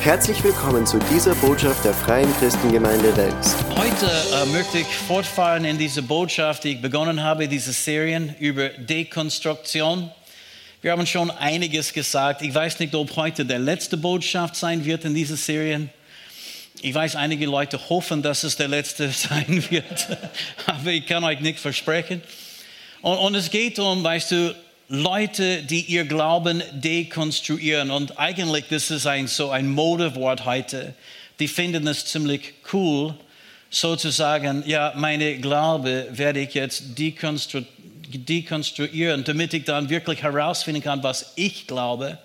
Herzlich willkommen zu dieser Botschaft der Freien Christengemeinde Wels. Heute äh, möchte ich fortfahren in diese Botschaft, die ich begonnen habe, diese Serien über Dekonstruktion. Wir haben schon einiges gesagt. Ich weiß nicht, ob heute der letzte Botschaft sein wird in dieser Serien. Ich weiß, einige Leute hoffen, dass es der letzte sein wird, aber ich kann euch nicht versprechen. Und, und es geht um, weißt du, Leute, die ihr Glauben dekonstruieren. Und eigentlich, das ist ein, so ein Modewort heute. Die finden es ziemlich cool, sozusagen, ja, meine Glaube werde ich jetzt dekonstru dekonstruieren, damit ich dann wirklich herausfinden kann, was ich glaube.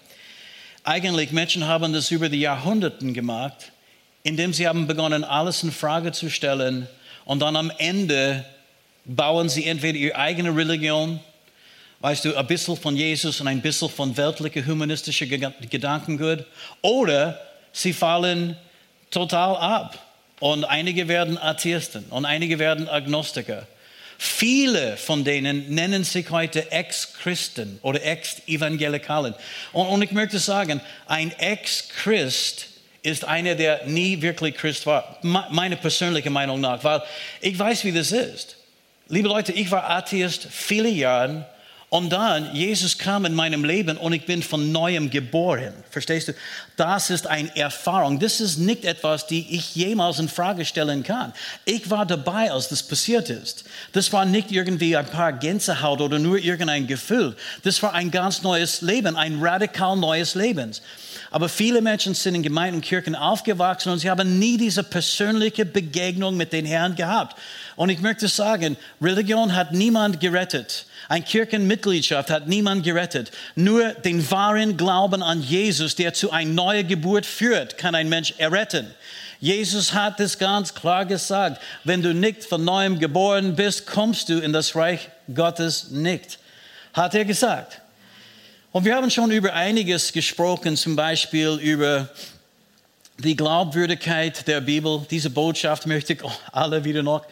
Eigentlich, Menschen haben das über die Jahrhunderte gemacht, indem sie haben begonnen, alles in Frage zu stellen. Und dann am Ende bauen sie entweder ihre eigene Religion, weißt du, ein bisschen von Jesus und ein bisschen von weltlicher humanistischer Gedankengut. Oder sie fallen total ab. Und einige werden Atheisten und einige werden Agnostiker. Viele von denen nennen sich heute Ex-Christen oder Ex-Evangelikalen. Und, und ich möchte sagen, ein Ex-Christ ist einer, der nie wirklich Christ war. Meine persönliche Meinung nach, weil ich weiß, wie das ist. Liebe Leute, ich war Atheist viele Jahre und dann, Jesus kam in meinem Leben und ich bin von neuem geboren. Verstehst du? Das ist eine Erfahrung. Das ist nicht etwas, die ich jemals in Frage stellen kann. Ich war dabei, als das passiert ist. Das war nicht irgendwie ein paar Gänsehaut oder nur irgendein Gefühl. Das war ein ganz neues Leben, ein radikal neues Leben. Aber viele Menschen sind in Gemeinden und Kirchen aufgewachsen und sie haben nie diese persönliche Begegnung mit den Herrn gehabt. Und ich möchte sagen, Religion hat niemand gerettet. Eine Kirchenmitgliedschaft hat niemand gerettet. Nur den wahren Glauben an Jesus, der zu einer neuen Geburt führt, kann ein Mensch erretten. Jesus hat es ganz klar gesagt, wenn du nicht von neuem geboren bist, kommst du in das Reich Gottes nicht. Hat er gesagt. Und wir haben schon über einiges gesprochen, zum Beispiel über die Glaubwürdigkeit der Bibel. Diese Botschaft möchte ich alle wieder noch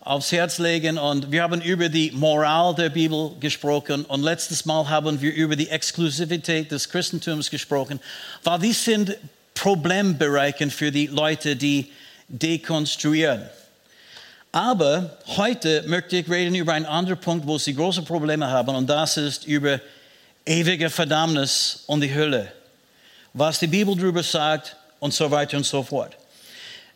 aufs Herz legen. Und wir haben über die Moral der Bibel gesprochen. Und letztes Mal haben wir über die Exklusivität des Christentums gesprochen, weil dies sind Problembereiche für die Leute, die dekonstruieren. Aber heute möchte ich reden über einen anderen Punkt, wo sie große Probleme haben. Und das ist über ewige Verdammnis und die Hölle. Was die Bibel darüber sagt und so weiter und so fort.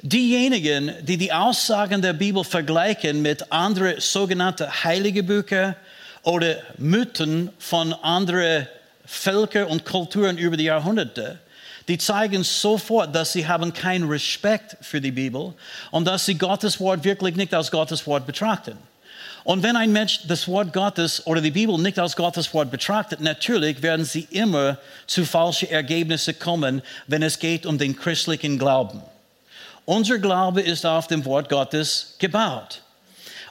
Diejenigen, die die Aussagen der Bibel vergleichen mit anderen sogenannten heiligen Büchern oder Mythen von anderen Völkern und Kulturen über die Jahrhunderte, die zeigen sofort, dass sie haben keinen Respekt für die Bibel und dass sie Gottes Wort wirklich nicht als Gottes Wort betrachten. Und wenn ein Mensch das Wort Gottes oder die Bibel nicht als Gottes Wort betrachtet, natürlich werden sie immer zu falschen Ergebnissen kommen, wenn es geht um den christlichen Glauben. Unser Glaube ist auf dem Wort Gottes gebaut.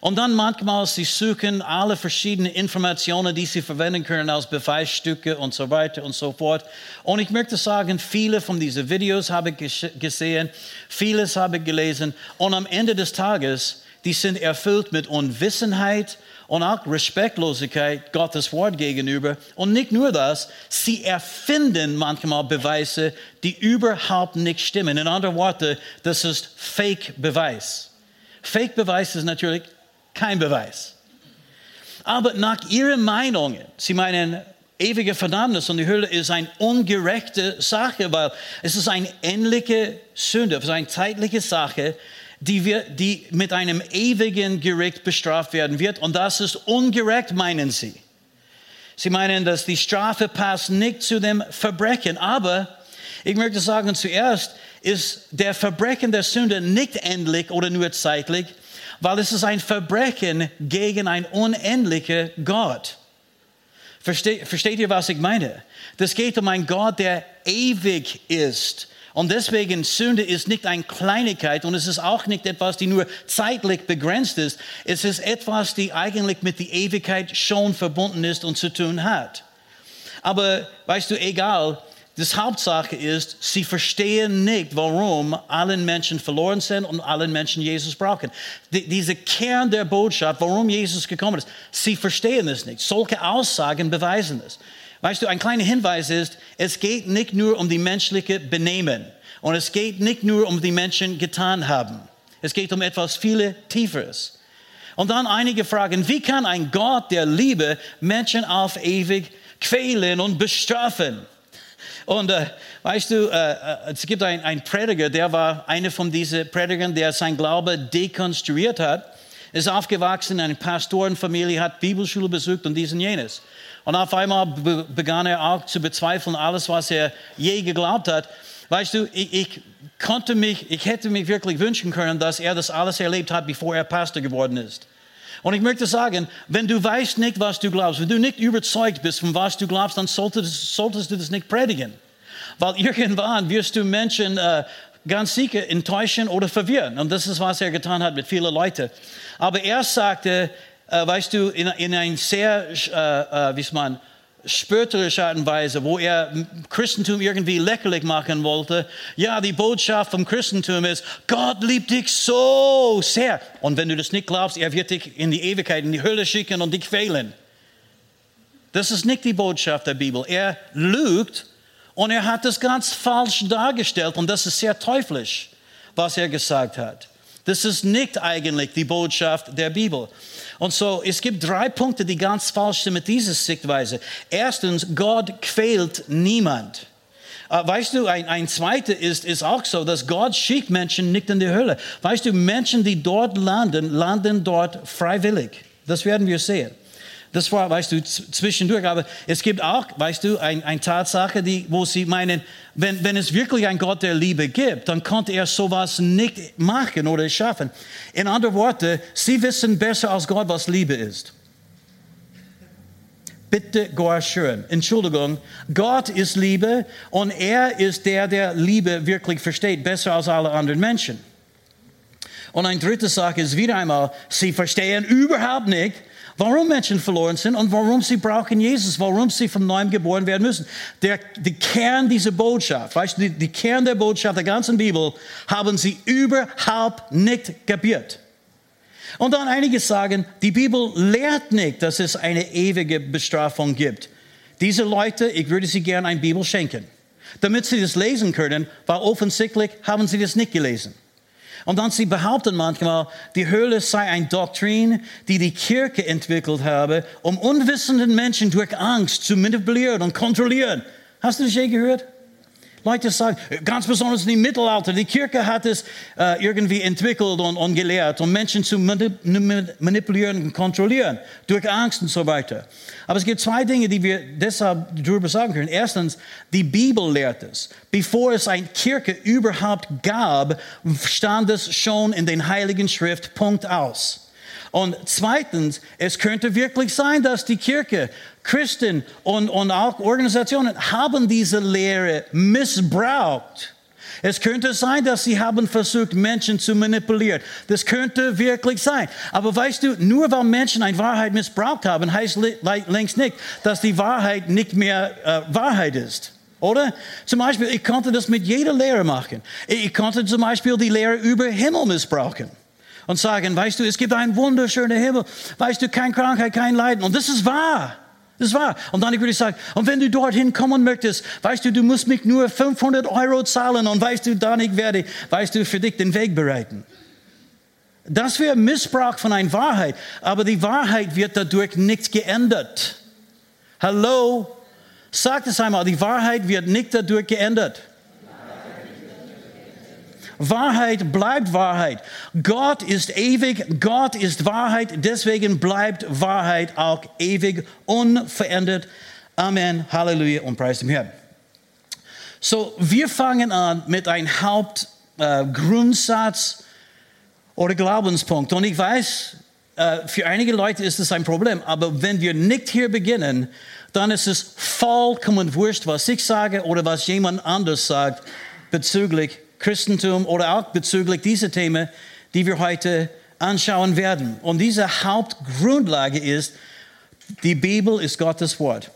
Und dann manchmal, sie suchen alle verschiedenen Informationen, die sie verwenden können als Beweisstücke und so weiter und so fort. Und ich möchte sagen, viele von diesen Videos habe ich gesehen, vieles habe ich gelesen. Und am Ende des Tages, die sind erfüllt mit Unwissenheit und auch Respektlosigkeit Gottes Wort gegenüber. Und nicht nur das, sie erfinden manchmal Beweise, die überhaupt nicht stimmen. In anderen Worten, das ist Fake-Beweis. Fake-Beweis ist natürlich kein Beweis. Aber nach ihren Meinungen, sie meinen, ewige Verdammnis und die Hölle ist eine ungerechte Sache, weil es ist eine ähnliche Sünde, es ist eine zeitliche Sache, die, wir, die mit einem ewigen Gericht bestraft werden wird. Und das ist ungerecht, meinen sie. Sie meinen, dass die Strafe passt nicht zu dem Verbrechen. Aber ich möchte sagen, zuerst ist der Verbrechen der Sünde nicht endlich oder nur zeitlich, weil es ist ein Verbrechen gegen einen unendlichen Gott. Versteht, versteht ihr, was ich meine? Das geht um einen Gott, der ewig ist und deswegen Sünde ist nicht eine Kleinigkeit und es ist auch nicht etwas, die nur zeitlich begrenzt ist. Es ist etwas, die eigentlich mit der Ewigkeit schon verbunden ist und zu tun hat. Aber weißt du, egal, Das Hauptsache ist, sie verstehen nicht, warum alle Menschen verloren sind und alle Menschen Jesus brauchen. Die, diese Kern der Botschaft, warum Jesus gekommen ist, sie verstehen es nicht. Solche Aussagen beweisen es. Weißt du, ein kleiner Hinweis ist, es geht nicht nur um die menschliche Benehmen und es geht nicht nur um die Menschen getan haben. Es geht um etwas viel Tieferes. Und dann einige Fragen, wie kann ein Gott der Liebe Menschen auf ewig quälen und bestrafen? Und äh, weißt du, äh, äh es gibt einen Prediger, der war einer von diesen Predigern, der sein Glaube dekonstruiert hat, ist aufgewachsen in einer Pastorenfamilie, hat Bibelschule besucht und dies und jenes. Und auf einmal begann er auch zu bezweifeln, alles, was er je geglaubt hat. Weißt du, ich, ich, konnte mich, ich hätte mich wirklich wünschen können, dass er das alles erlebt hat, bevor er Pastor geworden ist. Und ich möchte sagen, wenn du weißt nicht, was du glaubst, wenn du nicht überzeugt bist von was du glaubst, dann solltest, solltest du das nicht predigen. Weil irgendwann wirst du Menschen äh, ganz sicher enttäuschen oder verwirren. Und das ist, was er getan hat mit vielen Leuten. Aber er sagte, äh, weißt du, in, in ein sehr, äh, äh, wie man, spötterische Art und Weise, wo er Christentum irgendwie lächerlich machen wollte. Ja, die Botschaft vom Christentum ist, Gott liebt dich so sehr. Und wenn du das nicht glaubst, er wird dich in die Ewigkeit, in die Hölle schicken und dich quälen. Das ist nicht die Botschaft der Bibel. Er lügt und er hat das ganz falsch dargestellt und das ist sehr teuflisch, was er gesagt hat. Das ist nicht eigentlich die Botschaft der Bibel. Und so, es gibt drei Punkte, die ganz falsch sind mit dieser Sichtweise. Erstens, Gott quält niemand. Äh, weißt du, ein, ein zweiter ist, ist auch so, dass Gott schickt Menschen nicht in die Hölle. Weißt du, Menschen, die dort landen, landen dort freiwillig. Das werden wir sehen. Das war, weißt du, zwischendurch. Aber es gibt auch, weißt du, eine ein Tatsache, die, wo sie meinen, wenn, wenn es wirklich einen Gott der Liebe gibt, dann konnte er sowas nicht machen oder schaffen. In anderen Worten, sie wissen besser als Gott, was Liebe ist. Bitte gar schön. Entschuldigung, Gott ist Liebe und er ist der, der Liebe wirklich versteht, besser als alle anderen Menschen. Und eine dritte Sache ist wieder einmal, sie verstehen überhaupt nicht, Warum Menschen verloren sind und warum sie brauchen Jesus, warum sie von neuem geboren werden müssen. Der, der Kern dieser Botschaft, weißt du, die, die Kern der Botschaft der ganzen Bibel haben sie überhaupt nicht kapiert. Und dann einige sagen, die Bibel lehrt nicht, dass es eine ewige Bestrafung gibt. Diese Leute, ich würde sie gerne eine Bibel schenken, damit sie das lesen können, weil offensichtlich haben sie das nicht gelesen. Und dann sie behaupten manchmal, die Höhle sei eine Doktrin, die die Kirche entwickelt habe, um unwissenden Menschen durch Angst zu manipulieren und kontrollieren. Hast du das je gehört? Leute sagen, ganz besonders im Mittelalter, die Kirche hat es äh, irgendwie entwickelt und, und, gelehrt, um Menschen zu manipulieren und kontrollieren, durch Angst und so weiter. Aber es gibt zwei Dinge, die wir deshalb darüber sagen können. Erstens, die Bibel lehrt es. Bevor es eine Kirche überhaupt gab, stand es schon in den Heiligen Schrift, Punkt aus. Und zweitens, es könnte wirklich sein, dass die Kirche, Christen und, und auch Organisationen haben diese Lehre missbraucht. Es könnte sein, dass sie haben versucht, Menschen zu manipulieren. Das könnte wirklich sein. Aber weißt du, nur weil Menschen eine Wahrheit missbraucht haben, heißt längst nicht, dass die Wahrheit nicht mehr äh, Wahrheit ist. Oder? Zum Beispiel, ich konnte das mit jeder Lehre machen. Ich konnte zum Beispiel die Lehre über Himmel missbrauchen und sagen, weißt du, es gibt einen wunderschönen Himmel, weißt du, keine Krankheit, kein Leiden. Und das ist wahr. Das wahr. Und dann würde ich sagen, und wenn du dorthin kommen möchtest, weißt du, du musst mich nur 500 Euro zahlen und weißt du, dann ich werde, weißt du, für dich den Weg bereiten. Das wäre Missbrauch von einer Wahrheit, aber die Wahrheit wird dadurch nicht geändert. Hallo? Sagt es einmal, die Wahrheit wird nicht dadurch geändert. Wahrheit bleibt Wahrheit. Gott ist ewig, Gott ist Wahrheit, deswegen bleibt Wahrheit auch ewig, unverändert. Amen, Halleluja und Preis dem Herrn. So, wir fangen an mit einem Hauptgrundsatz äh, oder Glaubenspunkt. Und ich weiß, äh, für einige Leute ist das ein Problem, aber wenn wir nicht hier beginnen, dann ist es vollkommen wurscht, was ich sage oder was jemand anders sagt bezüglich Christentum oder auch bezüglich dieser Themen, die wir heute anschauen werden. Und diese Hauptgrundlage ist, die Bibel ist Gottes Wort.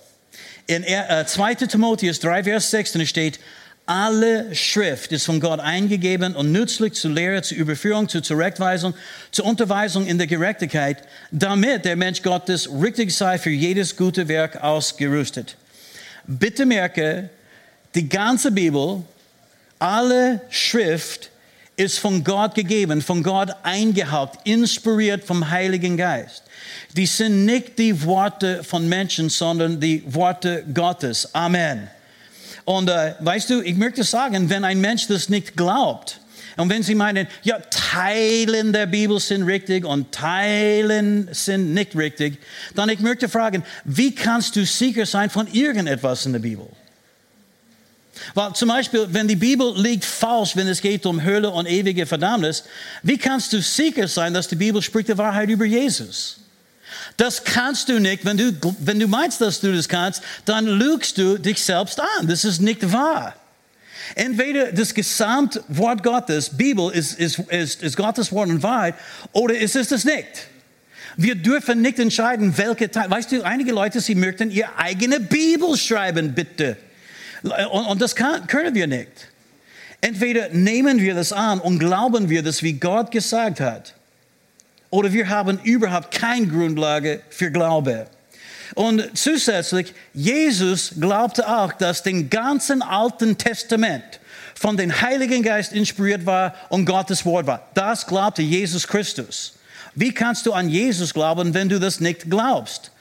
In äh, 2. Timotheus 3, Vers 16 steht, alle Schrift ist von Gott eingegeben und nützlich zur Lehre, zur Überführung, zur Zurechtweisung, zur Unterweisung in der Gerechtigkeit, damit der Mensch Gottes richtig sei für jedes gute Werk ausgerüstet. Bitte merke, die ganze Bibel, alle Schrift ist von Gott gegeben, von Gott eingehaucht, inspiriert vom Heiligen Geist. Die sind nicht die Worte von Menschen, sondern die Worte Gottes. Amen. Und äh, weißt du, ich möchte sagen, wenn ein Mensch das nicht glaubt, und wenn Sie meinen, ja, Teilen der Bibel sind richtig und Teilen sind nicht richtig, dann ich möchte fragen, wie kannst du sicher sein von irgendetwas in der Bibel? Weil zum Beispiel, wenn die Bibel liegt falsch, wenn es geht um Hölle und ewige Verdammnis, wie kannst du sicher sein, dass die Bibel spricht die Wahrheit über Jesus? Das kannst du nicht. Wenn du, wenn du meinst, dass du das kannst, dann lügst du dich selbst an. Das ist nicht wahr. Entweder das gesamte Wort Gottes, Bibel, ist, ist, ist, ist Gottes Wort und Wahrheit, oder ist es das nicht. Wir dürfen nicht entscheiden, welche Teil. Weißt du, einige Leute, sie möchten ihre eigene Bibel schreiben, bitte. Und, und das kann, können wir nicht. Entweder nehmen wir das an und glauben wir das, wie Gott gesagt hat, oder wir haben überhaupt keine Grundlage für Glaube. Und zusätzlich, Jesus glaubte auch, dass den ganzen Alten Testament von dem Heiligen Geist inspiriert war und Gottes Wort war. Das glaubte Jesus Christus. Wie kannst du an Jesus glauben, wenn du das nicht glaubst?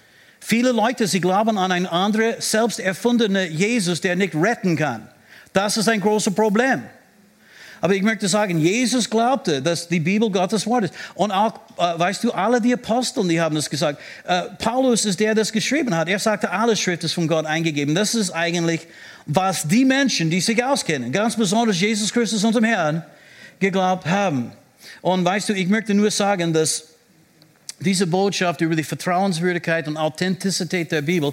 Viele Leute, sie glauben an einen anderen, selbst erfundenen Jesus, der nicht retten kann. Das ist ein großes Problem. Aber ich möchte sagen, Jesus glaubte, dass die Bibel Gottes Wort ist. Und auch, äh, weißt du, alle die Aposteln, die haben das gesagt. Äh, Paulus ist der, der das geschrieben hat. Er sagte, alle Schrift ist von Gott eingegeben. Das ist eigentlich, was die Menschen, die sich auskennen, ganz besonders Jesus Christus, unserem Herrn, geglaubt haben. Und weißt du, ich möchte nur sagen, dass diese Botschaft über die Vertrauenswürdigkeit und Authentizität der Bibel,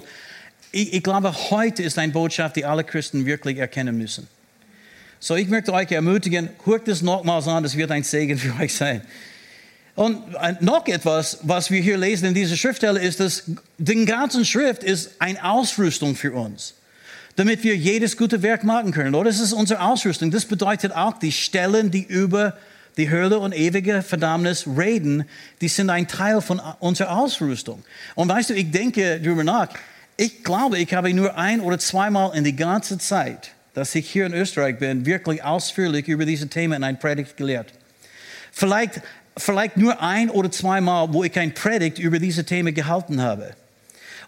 ich, ich glaube, heute ist eine Botschaft, die alle Christen wirklich erkennen müssen. So, ich möchte euch ermutigen, guckt es nochmals an, das wird ein Segen für euch sein. Und noch etwas, was wir hier lesen in dieser Schriftstelle, ist, dass die ganze Schrift ist eine Ausrüstung für uns, damit wir jedes gute Werk machen können. Oder das ist unsere Ausrüstung. Das bedeutet auch die Stellen, die über die Hölle und ewige Verdammnis reden, die sind ein Teil von unserer Ausrüstung. Und weißt du, ich denke darüber nach, ich glaube, ich habe nur ein oder zweimal in die ganze Zeit dass ich hier in Österreich bin, wirklich ausführlich über diese Themen in ein Predigt gelehrt. Vielleicht, vielleicht nur ein oder zweimal, wo ich ein Predigt über diese Themen gehalten habe.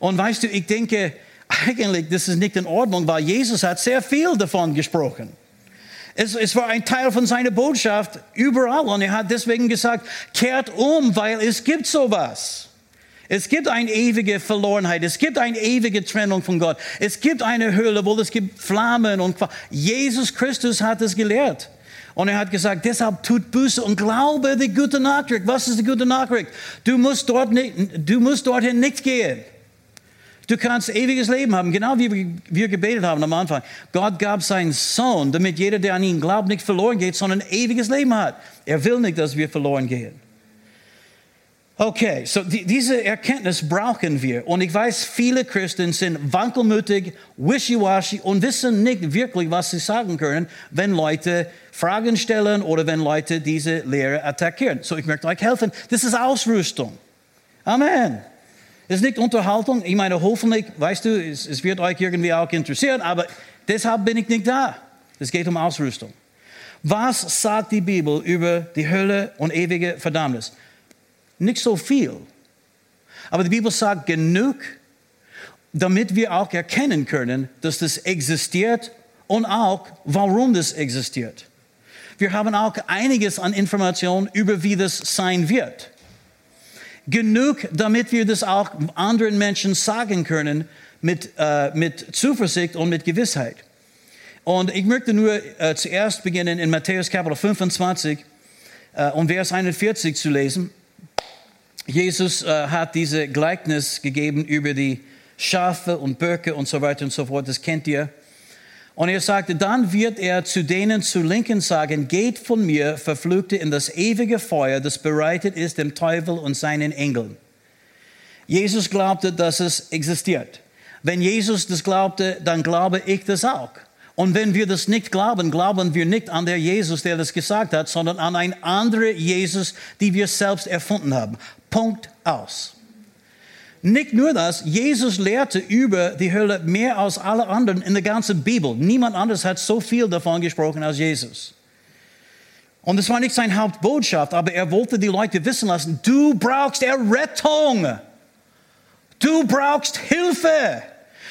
Und weißt du, ich denke, eigentlich, das ist nicht in Ordnung, weil Jesus hat sehr viel davon gesprochen. Es, es, war ein Teil von seiner Botschaft überall und er hat deswegen gesagt, kehrt um, weil es gibt sowas. Es gibt eine ewige Verlorenheit. Es gibt eine ewige Trennung von Gott. Es gibt eine Höhle, wo es gibt Flammen und Jesus Christus hat es gelehrt. Und er hat gesagt, deshalb tut Buße und glaube die gute Nachricht. Was ist die gute Nachricht? Du musst, dort nicht, du musst dorthin nicht gehen. Du kannst ewiges Leben haben, genau wie wir gebetet haben am Anfang. Gott gab seinen Sohn, damit jeder, der an ihn glaubt, nicht verloren geht, sondern ewiges Leben hat. Er will nicht, dass wir verloren gehen. Okay, so die, diese Erkenntnis brauchen wir. Und ich weiß, viele Christen sind wankelmütig, wischiwaschi und wissen nicht wirklich, was sie sagen können, wenn Leute Fragen stellen oder wenn Leute diese Lehre attackieren. So, ich möchte euch helfen. Das ist Ausrüstung. Amen. Das ist nicht Unterhaltung. Ich meine, hoffentlich, weißt du, es, es wird euch irgendwie auch interessieren, aber deshalb bin ich nicht da. Es geht um Ausrüstung. Was sagt die Bibel über die Hölle und ewige Verdammnis? Nicht so viel. Aber die Bibel sagt genug, damit wir auch erkennen können, dass das existiert und auch, warum das existiert. Wir haben auch einiges an Informationen über, wie das sein wird. Genug, damit wir das auch anderen Menschen sagen können mit, äh, mit Zuversicht und mit Gewissheit. Und ich möchte nur äh, zuerst beginnen in Matthäus Kapitel 25 äh, und Vers 41 zu lesen. Jesus äh, hat diese Gleichnis gegeben über die Schafe und Böcke und so weiter und so fort. Das kennt ihr. Und er sagte, dann wird er zu denen zu Linken sagen, geht von mir, Verfluchte, in das ewige Feuer, das bereitet ist dem Teufel und seinen Engeln. Jesus glaubte, dass es existiert. Wenn Jesus das glaubte, dann glaube ich das auch. Und wenn wir das nicht glauben, glauben wir nicht an der Jesus, der das gesagt hat, sondern an einen anderen Jesus, die wir selbst erfunden haben. Punkt aus. Nicht nur das, Jesus lehrte über die Hölle mehr als alle anderen in der ganzen Bibel. Niemand anderes hat so viel davon gesprochen als Jesus. Und das war nicht seine Hauptbotschaft, aber er wollte die Leute wissen lassen, du brauchst Errettung. Du brauchst Hilfe.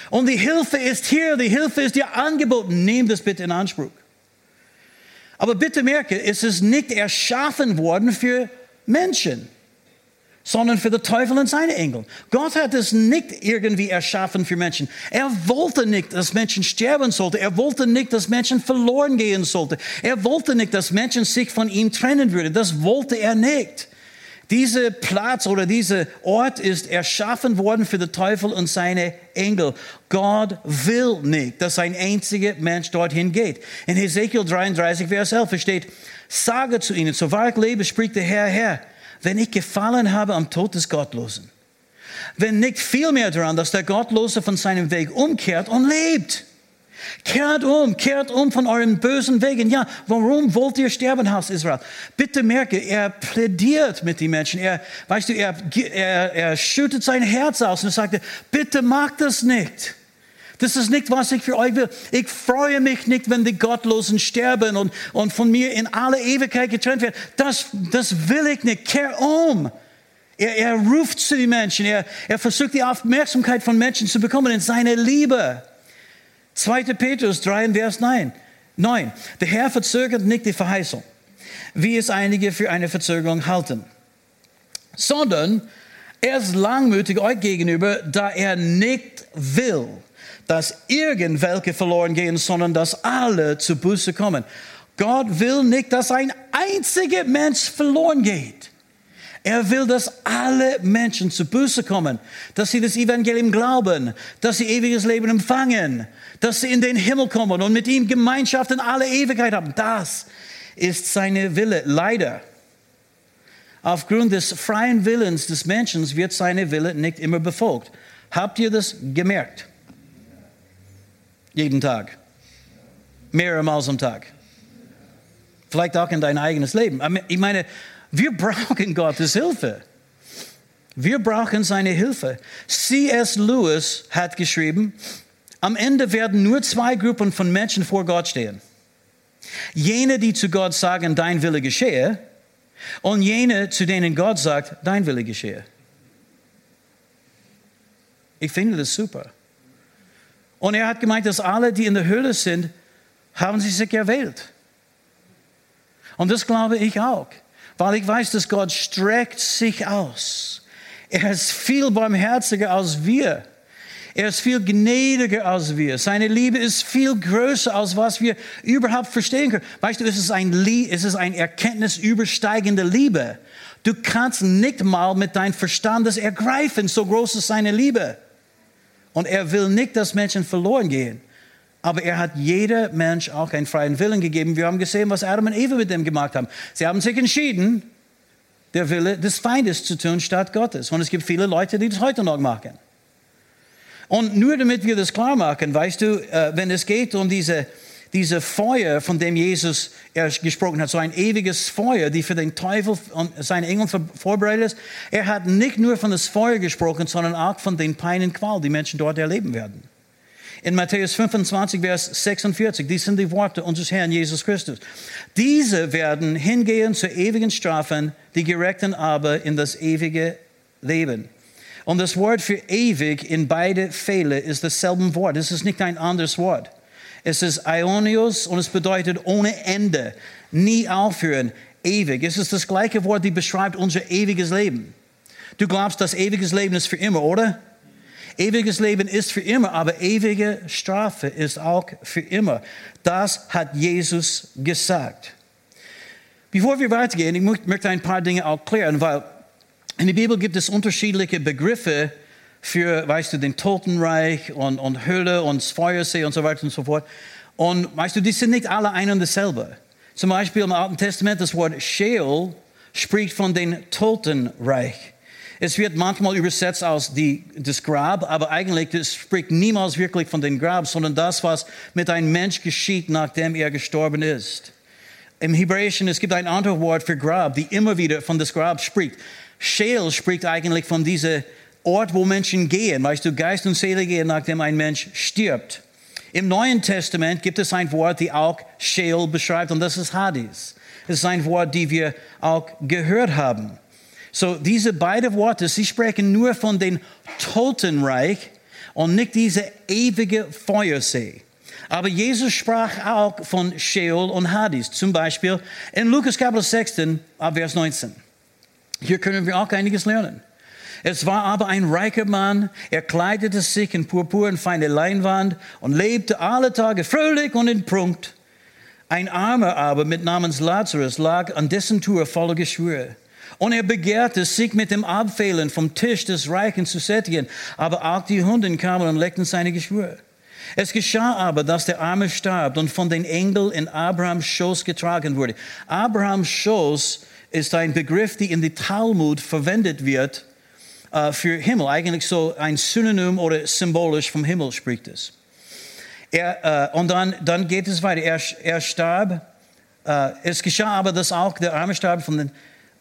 Und die Hilfe ist hier, die Hilfe ist dir angeboten. Nimm das bitte in Anspruch. Aber bitte merke, es ist nicht erschaffen worden für Menschen sondern für den Teufel und seine Engel. Gott hat es nicht irgendwie erschaffen für Menschen. Er wollte nicht, dass Menschen sterben sollten. Er wollte nicht, dass Menschen verloren gehen sollten. Er wollte nicht, dass Menschen sich von ihm trennen würden. Das wollte er nicht. Dieser Platz oder dieser Ort ist erschaffen worden für den Teufel und seine Engel. Gott will nicht, dass ein einziger Mensch dorthin geht. In Ezekiel 33, Vers 11 steht, sage zu ihnen, so wahr ich lebe, spricht der Herr, Herr, wenn ich gefallen habe am Tod des Gottlosen. Wenn nicht viel mehr daran, dass der Gottlose von seinem Weg umkehrt und lebt. Kehrt um, kehrt um von euren bösen Wegen. Ja, warum wollt ihr sterben, Haus Israel? Bitte merke, er plädiert mit den Menschen. Er, weißt du, er, er, er schüttet sein Herz aus und sagte, bitte mag das nicht. Das ist nicht, was ich für euch will. Ich freue mich nicht, wenn die Gottlosen sterben und, und von mir in alle Ewigkeit getrennt werden. Das, das will ich nicht. Kehr um. Er, er ruft zu den Menschen. Er, er versucht die Aufmerksamkeit von Menschen zu bekommen in seine Liebe. 2. Petrus 3, Vers 9. 9. Der Herr verzögert nicht die Verheißung, wie es einige für eine Verzögerung halten, sondern er ist langmütig euch gegenüber, da er nicht will, dass irgendwelche verloren gehen, sondern dass alle zu Buße kommen. Gott will nicht, dass ein einziger Mensch verloren geht. Er will, dass alle Menschen zu Buße kommen, dass sie das Evangelium glauben, dass sie ewiges Leben empfangen, dass sie in den Himmel kommen und mit ihm Gemeinschaft in alle Ewigkeit haben. Das ist seine Wille. Leider, aufgrund des freien Willens des Menschen wird seine Wille nicht immer befolgt. Habt ihr das gemerkt? Jeden Tag. Mehrmals am Tag. Vielleicht auch in dein eigenes Leben. Ich meine, wir brauchen Gottes Hilfe. Wir brauchen seine Hilfe. C.S. Lewis hat geschrieben, am Ende werden nur zwei Gruppen von Menschen vor Gott stehen. Jene, die zu Gott sagen, dein Wille geschehe, und jene, zu denen Gott sagt, dein Wille geschehe. Ich finde das super. Und er hat gemeint, dass alle, die in der Höhle sind, haben sie sich erwählt. Und das glaube ich auch, weil ich weiß, dass Gott streckt sich aus. Er ist viel barmherziger als wir. Er ist viel gnädiger als wir. Seine Liebe ist viel größer, als was wir überhaupt verstehen können. Weißt du, es ist ein, es ist ein Erkenntnis übersteigende Liebe. Du kannst nicht mal mit deinem Verstand das ergreifen, so groß ist seine Liebe. Und er will nicht, dass Menschen verloren gehen. Aber er hat jeder Mensch auch einen freien Willen gegeben. Wir haben gesehen, was Adam und Eva mit dem gemacht haben. Sie haben sich entschieden, der Wille des Feindes zu tun statt Gottes. Und es gibt viele Leute, die das heute noch machen. Und nur damit wir das klar machen, weißt du, äh, wenn es geht um diese diese Feuer, von dem Jesus gesprochen hat, so ein ewiges Feuer, die für den Teufel und seine Engel vorbereitet ist. Er hat nicht nur von das Feuer gesprochen, sondern auch von den Peinen Qual, die Menschen dort erleben werden. In Matthäus 25, Vers 46, dies sind die Worte unseres Herrn Jesus Christus. Diese werden hingehen zur ewigen Strafen, die Gerechten aber in das ewige Leben. Und das Wort für ewig in beide Fälle ist dasselbe Wort. Es ist nicht ein anderes Wort. Es ist Ionios und es bedeutet ohne Ende, nie aufhören, ewig. Es ist das gleiche Wort, die beschreibt unser ewiges Leben. Du glaubst, dass ewiges Leben ist für immer, oder? Ewiges Leben ist für immer, aber ewige Strafe ist auch für immer. Das hat Jesus gesagt. Bevor wir weitergehen, ich möchte ein paar Dinge auch klären, weil in der Bibel gibt es unterschiedliche Begriffe für, weißt du, den Totenreich und, und Hölle und Feuersee und so weiter und so fort. Und weißt du, die sind nicht alle ein und dasselbe. Zum Beispiel im Alten Testament das Wort Sheol spricht von dem Totenreich. Es wird manchmal übersetzt als die, das Grab, aber eigentlich das spricht niemals wirklich von dem Grab, sondern das, was mit einem Mensch geschieht, nachdem er gestorben ist. Im Hebräischen, es gibt ein anderes Wort für Grab, die immer wieder von das Grab spricht. Sheol spricht eigentlich von diesem Ort, wo Menschen gehen. Weißt du, Geist und Seele gehen, nachdem ein Mensch stirbt. Im Neuen Testament gibt es ein Wort, die auch Sheol beschreibt, und das ist Hades. Es ist ein Wort, die wir auch gehört haben. So, diese beiden Worte, sie sprechen nur von dem Totenreich und nicht diese ewige Feuersee. Aber Jesus sprach auch von Sheol und Hades, zum Beispiel in Lukas Kapitel 16, Vers 19. Hier können wir auch einiges lernen. Es war aber ein reicher Mann, er kleidete sich in Purpur und feine Leinwand und lebte alle Tage fröhlich und in Prunkt. Ein Armer aber mit Namens Lazarus lag an dessen Tour voller Geschwüre. Und er begehrte, sich mit dem Abfehlen vom Tisch des Reichen zu sättigen. Aber auch die Hunden kamen und leckten seine Geschwür. Es geschah aber, dass der Arme starb und von den Engeln in Abrahams Schoß getragen wurde. Abrahams Schoß ist ein Begriff, der in die Talmud verwendet wird äh, für Himmel. Eigentlich so ein Synonym oder symbolisch vom Himmel spricht es. Er, äh, und dann, dann geht es weiter. Er, er starb. Äh, es geschah aber, dass auch der Arme starb von den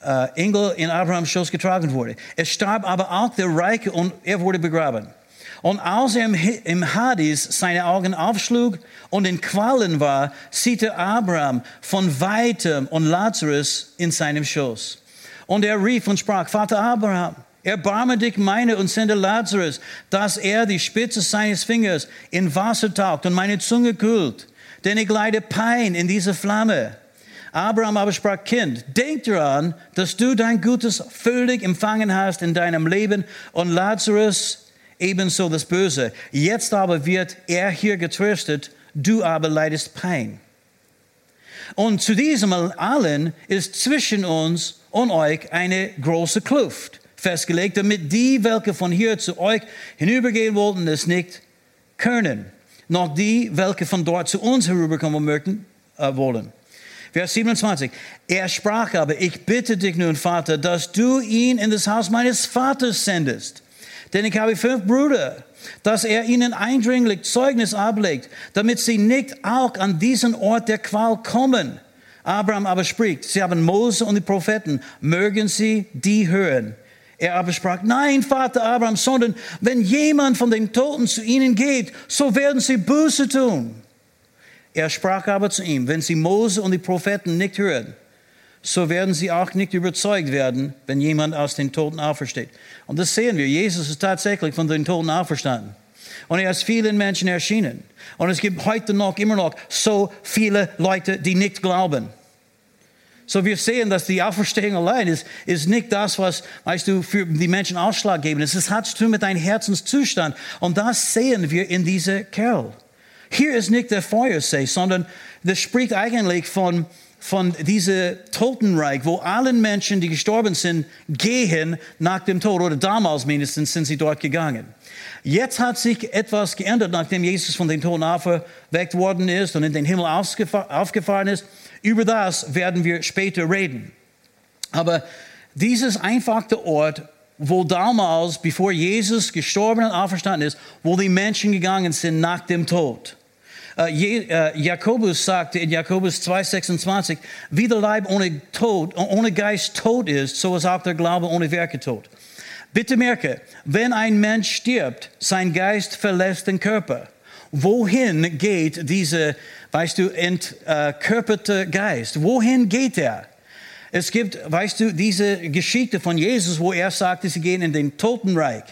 äh, Engel in Abrahams Schoß getragen wurde. Es starb aber auch der Reiche und er wurde begraben. Und als er im Hades seine Augen aufschlug und in Qualen war, sieht Abraham von weitem und Lazarus in seinem Schoß. Und er rief und sprach, Vater Abraham, erbarme dich meine und sende Lazarus, dass er die Spitze seines Fingers in Wasser taucht und meine Zunge kühlt, denn ich leide Pein in dieser Flamme. Abraham aber sprach, Kind, denk daran, dass du dein Gutes völlig empfangen hast in deinem Leben und Lazarus ebenso das Böse. Jetzt aber wird er hier getröstet, du aber leidest Pein. Und zu diesem allen ist zwischen uns und euch eine große Kluft festgelegt, damit die, welche von hier zu euch hinübergehen wollten, es nicht können, noch die, welche von dort zu uns herüberkommen möchten, äh, wollen. Vers 27. Er sprach aber, ich bitte dich nun, Vater, dass du ihn in das Haus meines Vaters sendest. Denn ich habe fünf Brüder, dass er ihnen eindringlich Zeugnis ablegt, damit sie nicht auch an diesen Ort der Qual kommen. Abraham aber spricht, sie haben Mose und die Propheten, mögen sie die hören. Er aber sprach, nein, Vater Abraham, sondern wenn jemand von den Toten zu ihnen geht, so werden sie Buße tun. Er sprach aber zu ihm, wenn sie Mose und die Propheten nicht hören, so werden sie auch nicht überzeugt werden, wenn jemand aus den Toten aufersteht. Und das sehen wir. Jesus ist tatsächlich von den Toten auferstanden. Und er ist vielen Menschen erschienen. Und es gibt heute noch, immer noch, so viele Leute, die nicht glauben. So wir sehen, dass die Auferstehung allein ist, ist nicht das, was, weißt du, für die Menschen Ausschlag geben. Es hat zu tun mit deinem Herzenszustand. Und das sehen wir in dieser Kerl. Hier ist nicht der Feuersee, sondern das spricht eigentlich von, von diesem Totenreich, wo alle Menschen, die gestorben sind, gehen nach dem Tod, oder damals mindestens sind sie dort gegangen. Jetzt hat sich etwas geändert, nachdem Jesus von den Toten auferweckt worden ist und in den Himmel aufgefahren ist. Über das werden wir später reden. Aber dieses einfache Ort, wo damals, bevor Jesus gestorben und auferstanden ist, wo die Menschen gegangen sind nach dem Tod. Uh, Jakobus sagte in Jakobus 2,26, wie der Leib ohne Tod, ohne Geist tot ist, so ist auch der Glaube ohne Werke tot. Bitte merke, wenn ein Mensch stirbt, sein Geist verlässt den Körper. Wohin geht dieser, weißt du, entkörperte Geist? Wohin geht er? Es gibt, weißt du, diese Geschichte von Jesus, wo er sagte, sie gehen in den Totenreich.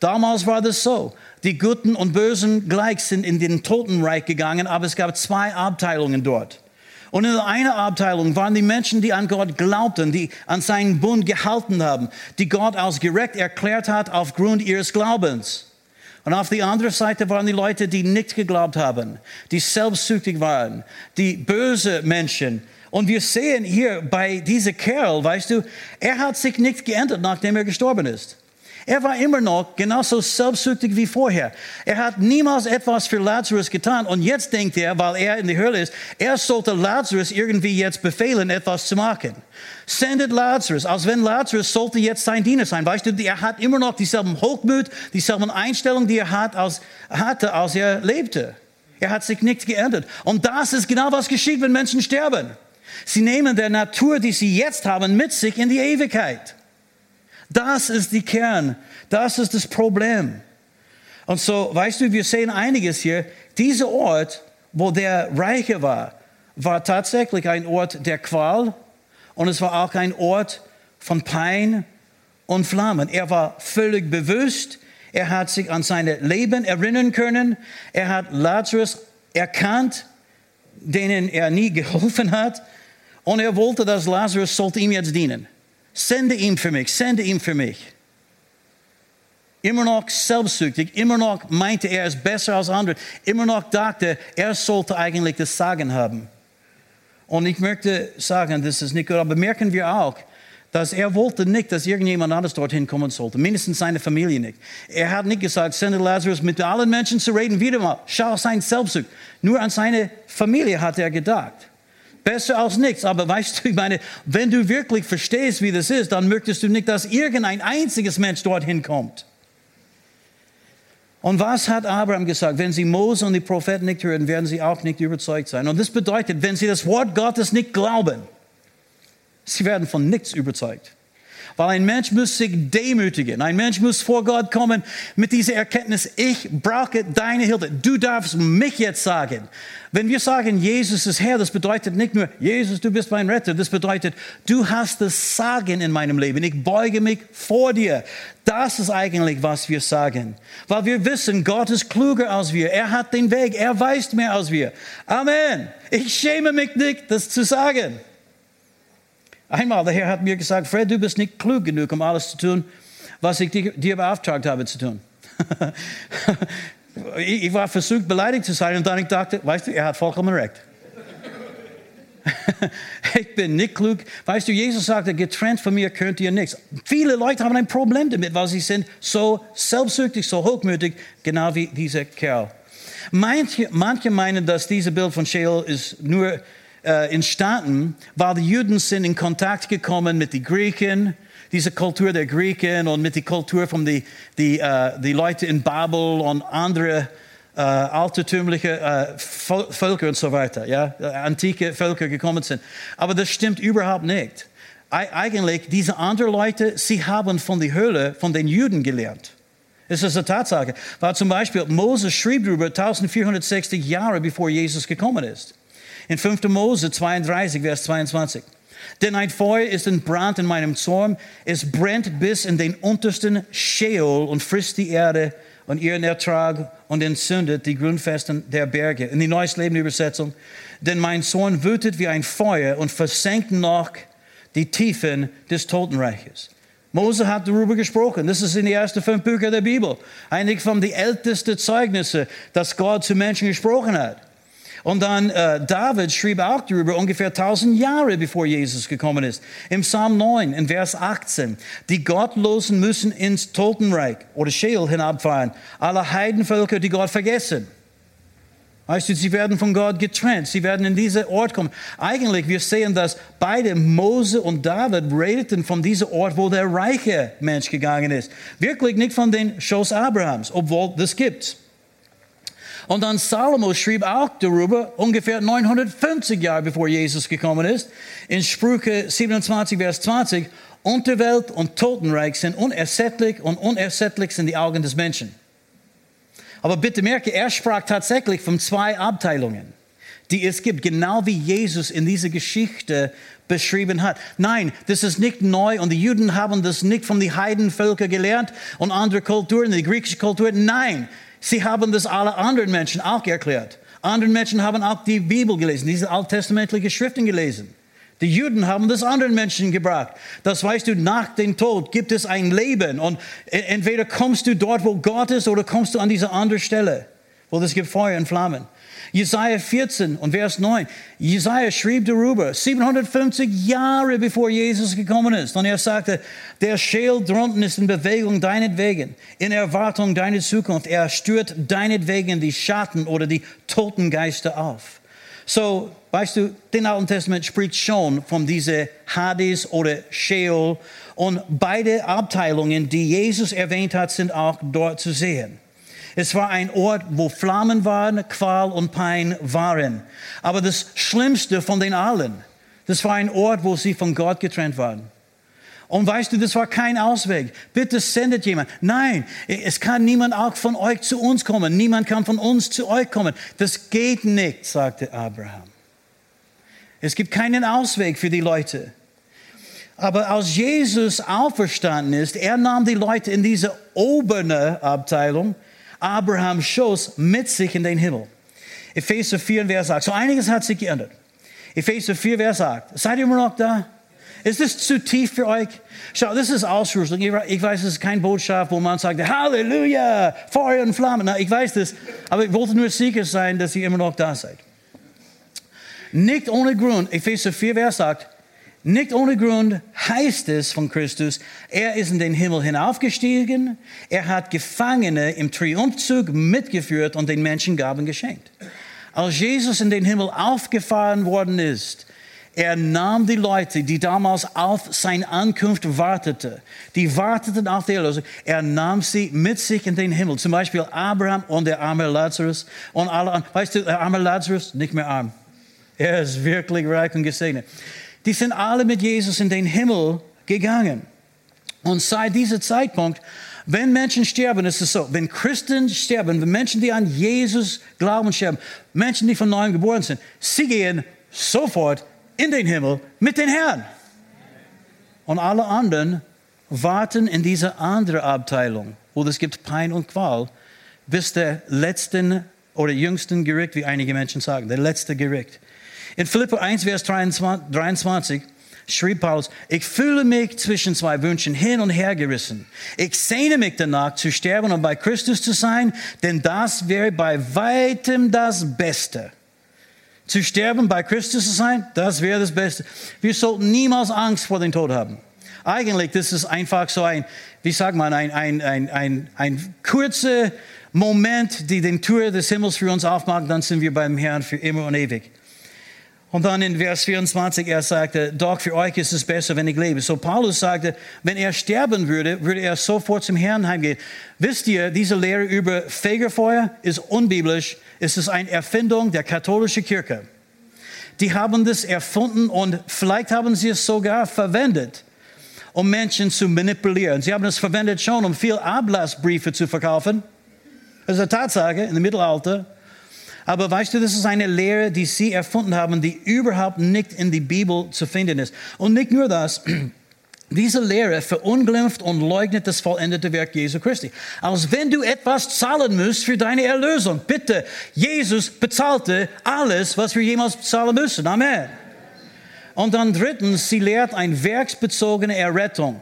Damals war das so. Die Guten und Bösen gleich sind in den Totenreich gegangen, aber es gab zwei Abteilungen dort. Und in einer Abteilung waren die Menschen, die an Gott glaubten, die an seinen Bund gehalten haben, die Gott als gerecht erklärt hat aufgrund ihres Glaubens. Und auf die andere Seite waren die Leute, die nicht geglaubt haben, die selbstsüchtig waren, die böse Menschen. Und wir sehen hier bei diesem Kerl, weißt du, er hat sich nicht geändert, nachdem er gestorben ist. Er war immer noch genauso selbstsüchtig wie vorher. Er hat niemals etwas für Lazarus getan und jetzt denkt er, weil er in der Hölle ist, er sollte Lazarus irgendwie jetzt befehlen, etwas zu machen. Sendet Lazarus, als wenn Lazarus sollte jetzt sein Diener sein. Weißt du, er hat immer noch dieselben Hochmut, dieselben Einstellungen, die er hat, als, hatte, als er lebte. Er hat sich nicht geändert. Und das ist genau was geschieht, wenn Menschen sterben. Sie nehmen der Natur, die sie jetzt haben, mit sich in die Ewigkeit. Das ist die Kern. Das ist das Problem. Und so, weißt du, wir sehen einiges hier. Dieser Ort, wo der Reiche war, war tatsächlich ein Ort der Qual und es war auch ein Ort von Pein und Flammen. Er war völlig bewusst. Er hat sich an sein Leben erinnern können. Er hat Lazarus erkannt, denen er nie geholfen hat. Und er wollte, dass Lazarus sollte ihm jetzt dienen. Sende ihn für mich, sende ihn für mich. Immer noch selbstsüchtig, immer noch meinte er, es besser als andere, immer noch dachte, er sollte eigentlich das Sagen haben. Und ich möchte sagen, das ist nicht gut, aber merken wir auch, dass er wollte nicht, dass irgendjemand anders dorthin kommen sollte, mindestens seine Familie nicht. Er hat nicht gesagt, sende Lazarus mit allen Menschen zu reden, wieder mal, schau sein Selbstsucht. Nur an seine Familie hat er gedacht. Besser als nichts. Aber weißt du, ich meine, wenn du wirklich verstehst, wie das ist, dann möchtest du nicht, dass irgendein einziges Mensch dorthin kommt. Und was hat Abraham gesagt? Wenn sie Mose und die Propheten nicht hören, werden sie auch nicht überzeugt sein. Und das bedeutet, wenn sie das Wort Gottes nicht glauben, sie werden von nichts überzeugt. Weil ein Mensch muss sich demütigen. Ein Mensch muss vor Gott kommen mit dieser Erkenntnis, ich brauche deine Hilfe. Du darfst mich jetzt sagen. Wenn wir sagen, Jesus ist Herr, das bedeutet nicht nur, Jesus, du bist mein Retter. Das bedeutet, du hast das Sagen in meinem Leben. Ich beuge mich vor dir. Das ist eigentlich, was wir sagen. Weil wir wissen, Gott ist kluger als wir. Er hat den Weg. Er weiß mehr als wir. Amen. Ich schäme mich nicht, das zu sagen. Einmal, der Herr hat mir gesagt, Fred, du bist nicht klug genug, um alles zu tun, was ich dir beauftragt habe zu tun. ich war versucht, beleidigt zu sein und dann ich dachte, weißt du, er hat vollkommen recht. ich bin nicht klug. Weißt du, Jesus sagte, getrennt von mir könnt ihr nichts. Viele Leute haben ein Problem damit, weil sie sind so selbstsüchtig, so hochmütig, genau wie dieser Kerl. Manche, manche meinen, dass dieses Bild von Sheol ist nur äh, entstanden, weil die Juden sind in Kontakt gekommen mit den Griechen, diese Kultur der Griechen und mit der Kultur von den die, äh, die Leuten in Babel und andere äh, altertümliche äh, Völker und so weiter, ja, antike Völker gekommen sind. Aber das stimmt überhaupt nicht. Eigentlich, diese anderen Leute, sie haben von der Höhle, von den Juden gelernt. Das ist eine Tatsache. Weil zum Beispiel Moses schrieb darüber 1460 Jahre bevor Jesus gekommen ist. In 5. Mose 32, Vers 22. Denn ein Feuer ist ein Brand in meinem Zorn. Es brennt bis in den untersten Sheol und frisst die Erde und ihren Ertrag und entzündet die Grundfesten der Berge. In die Neues Leben Übersetzung. Denn mein Zorn wütet wie ein Feuer und versenkt noch die Tiefen des Totenreiches. Mose hat darüber gesprochen. Das ist in den ersten fünf Büchern der Bibel. Eigentlich von den ältesten Zeugnissen, dass Gott zu Menschen gesprochen hat. Und dann äh, David schrieb auch darüber ungefähr 1000 Jahre bevor Jesus gekommen ist. Im Psalm 9, in Vers 18. Die Gottlosen müssen ins Totenreich oder Sheol hinabfahren. Alle Heidenvölker, die Gott vergessen. Weißt du, sie werden von Gott getrennt. Sie werden in diesen Ort kommen. Eigentlich, wir sehen, dass beide Mose und David redeten von diesem Ort, wo der reiche Mensch gegangen ist. Wirklich nicht von den Schoß Abrahams, obwohl das gibt. Und dann Salomo schrieb auch darüber, ungefähr 950 Jahre bevor Jesus gekommen ist, in Sprüche 27, Vers 20, Unterwelt und Totenreich sind unersättlich und unersättlich sind die Augen des Menschen. Aber bitte merke, er sprach tatsächlich von zwei Abteilungen, die es gibt, genau wie Jesus in dieser Geschichte beschrieben hat. Nein, das ist nicht neu und die Juden haben das nicht von den Heidenvölkern gelernt und andere Kulturen, die griechische Kultur. Nein, Sie haben das alle anderen Menschen auch erklärt. Andere Menschen haben auch die Bibel gelesen, diese alttestamentlichen Schriften gelesen. Die Juden haben das anderen Menschen gebracht. Das weißt du, nach dem Tod gibt es ein Leben und entweder kommst du dort, wo Gott ist, oder kommst du an diese andere Stelle, wo es gibt Feuer und Flammen. Jesaja 14 und Vers 9. Jesaja schrieb darüber, 750 Jahre bevor Jesus gekommen ist. Und er sagte, der Schäl drunten ist in Bewegung deinetwegen, in Erwartung deiner Zukunft. Er stört deinetwegen die Schatten oder die toten Geister auf. So, weißt du, den Alten Testament spricht schon von dieser Hades oder Sheol. Und beide Abteilungen, die Jesus erwähnt hat, sind auch dort zu sehen. Es war ein Ort, wo Flammen waren, Qual und Pein waren. Aber das Schlimmste von den allen, das war ein Ort, wo sie von Gott getrennt waren. Und weißt du, das war kein Ausweg. Bitte sendet jemand. Nein, es kann niemand auch von euch zu uns kommen. Niemand kann von uns zu euch kommen. Das geht nicht, sagte Abraham. Es gibt keinen Ausweg für die Leute. Aber als Jesus auferstanden ist, er nahm die Leute in diese obere Abteilung Abrahams Schoß mit sich in den Himmel. Epheser 4, Vers 8. So einiges hat sich geändert. Epheser 4, Vers 8. Seid ihr immer noch da? Ist das zu tief für euch? Schau, das ist Ausrüstung. Ich weiß, es ist kein Botschaft, wo man sagt, Halleluja, Feuer und Flammen. Na, ich weiß das, aber ich wollte nur sicher sein, dass ihr immer noch da seid. Nicht ohne Grund, Epheser 4, Vers 8, nicht ohne Grund heißt es von Christus, er ist in den Himmel hinaufgestiegen, er hat Gefangene im Triumphzug mitgeführt und den Menschen Gaben geschenkt. Als Jesus in den Himmel aufgefahren worden ist, er nahm die Leute, die damals auf seine Ankunft warteten, die warteten auf die Erlösung. Er nahm sie mit sich in den Himmel. Zum Beispiel Abraham und der arme Lazarus und alle. Weißt du, der arme Lazarus, nicht mehr arm. Er ist wirklich reich und gesegnet die sind alle mit Jesus in den Himmel gegangen. Und seit diesem Zeitpunkt, wenn Menschen sterben, ist es so, wenn Christen sterben, wenn Menschen, die an Jesus glauben, sterben, Menschen, die von neuem geboren sind, sie gehen sofort in den Himmel mit den Herrn. Und alle anderen warten in dieser anderen Abteilung, wo es gibt Pein und Qual, bis der letzten oder jüngsten Gericht, wie einige Menschen sagen, der letzte Gericht. In Philipper 1, Vers 23 schrieb Paulus, ich fühle mich zwischen zwei Wünschen hin und her gerissen. Ich sehne mich danach zu sterben und bei Christus zu sein, denn das wäre bei weitem das Beste. Zu sterben, bei Christus zu sein, das wäre das Beste. Wir sollten niemals Angst vor dem Tod haben. Eigentlich, das ist einfach so ein, wie sagt man, ein, ein, ein, ein, ein kurzer Moment, die den Tür des Himmels für uns aufmacht, dann sind wir beim Herrn für immer und ewig. Und dann in Vers 24, er sagte, doch für euch ist es besser, wenn ich lebe. So Paulus sagte, wenn er sterben würde, würde er sofort zum Herrn heimgehen. Wisst ihr, diese Lehre über Fegefeuer ist unbiblisch. Es ist eine Erfindung der katholischen Kirche. Die haben das erfunden und vielleicht haben sie es sogar verwendet, um Menschen zu manipulieren. Sie haben es verwendet schon, um viel Ablassbriefe zu verkaufen. Das ist eine Tatsache im Mittelalter. Aber weißt du, das ist eine Lehre, die sie erfunden haben, die überhaupt nicht in die Bibel zu finden ist. Und nicht nur das. Diese Lehre verunglimpft und leugnet das vollendete Werk Jesu Christi. Als wenn du etwas zahlen musst für deine Erlösung. Bitte, Jesus bezahlte alles, was wir jemals zahlen müssen. Amen. Und dann drittens, sie lehrt eine werksbezogene Errettung,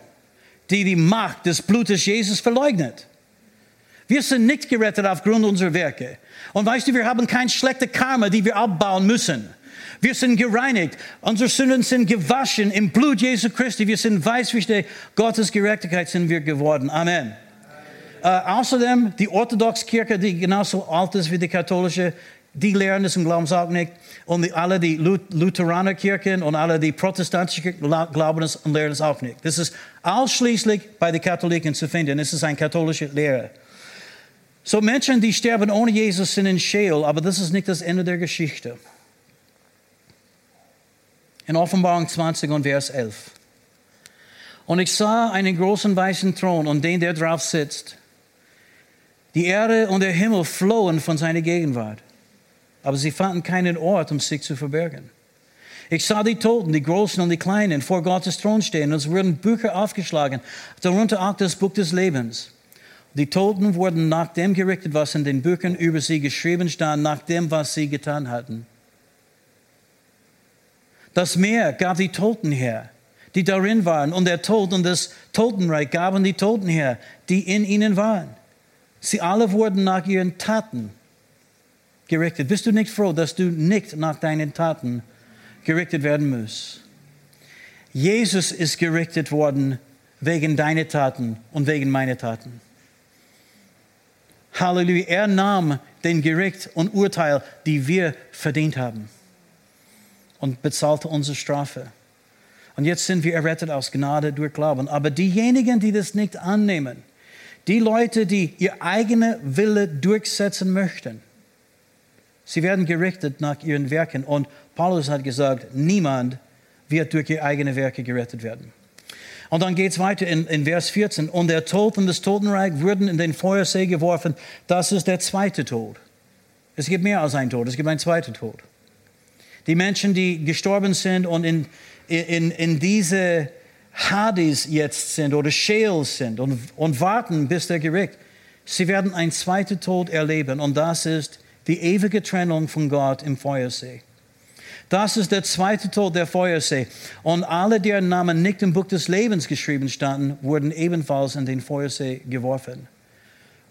die die Macht des Blutes Jesus verleugnet. Wir sind nicht gerettet aufgrund unserer Werke. Und weißt du, wir haben kein schlechte Karma, die wir abbauen müssen. Wir sind gereinigt. Unsere Sünden sind gewaschen im Blut Jesu Christi. Wir sind weiß wie Gottes Gerechtigkeit sind wir geworden. Amen. Äh, außerdem die orthodoxe Kirche, die genauso alt ist wie die katholische, die lehren es und glauben es auch nicht. Und die, alle die Lutheraner Kirchen und alle die protestantischen Kirchen glauben es und lehren es auch nicht. Das ist ausschließlich bei den Katholiken zu finden. Es ist eine katholische Lehre. So Menschen, die sterben ohne Jesus, sind in Sheol, aber das ist nicht das Ende der Geschichte. In Offenbarung 20 und Vers 11. Und ich sah einen großen weißen Thron und den, der drauf sitzt. Die Erde und der Himmel flohen von seiner Gegenwart, aber sie fanden keinen Ort, um sich zu verbergen. Ich sah die Toten, die Großen und die Kleinen, vor Gottes Thron stehen und es wurden Bücher aufgeschlagen, darunter auch das Buch des Lebens. Die Toten wurden nach dem gerichtet, was in den Büchern über sie geschrieben stand, nach dem, was sie getan hatten. Das Meer gab die Toten her, die darin waren, und der Tod und das Totenreich gaben die Toten her, die in ihnen waren. Sie alle wurden nach ihren Taten gerichtet? Bist du nicht froh, dass du nicht nach deinen Taten gerichtet werden musst? Jesus ist gerichtet worden wegen deiner Taten und wegen meiner Taten. Halleluja. Er nahm den Gericht und Urteil, die wir verdient haben und bezahlte unsere Strafe. Und jetzt sind wir errettet aus Gnade durch Glauben. Aber diejenigen, die das nicht annehmen, die Leute, die ihr eigene Wille durchsetzen möchten, sie werden gerichtet nach ihren Werken. Und Paulus hat gesagt, niemand wird durch ihre eigenen Werke gerettet werden. Und dann geht es weiter in, in, Vers 14. Und der Tod und das Totenreich wurden in den Feuersee geworfen. Das ist der zweite Tod. Es gibt mehr als ein Tod, es gibt einen zweiten Tod. Die Menschen, die gestorben sind und in, in, in diese Hades jetzt sind oder Sheol sind und, und warten, bis der Gericht, sie werden einen zweiten Tod erleben. Und das ist die ewige Trennung von Gott im Feuersee. Das ist der zweite Tod der Feuersee. Und alle, deren Namen nicht im Buch des Lebens geschrieben standen, wurden ebenfalls in den Feuersee geworfen.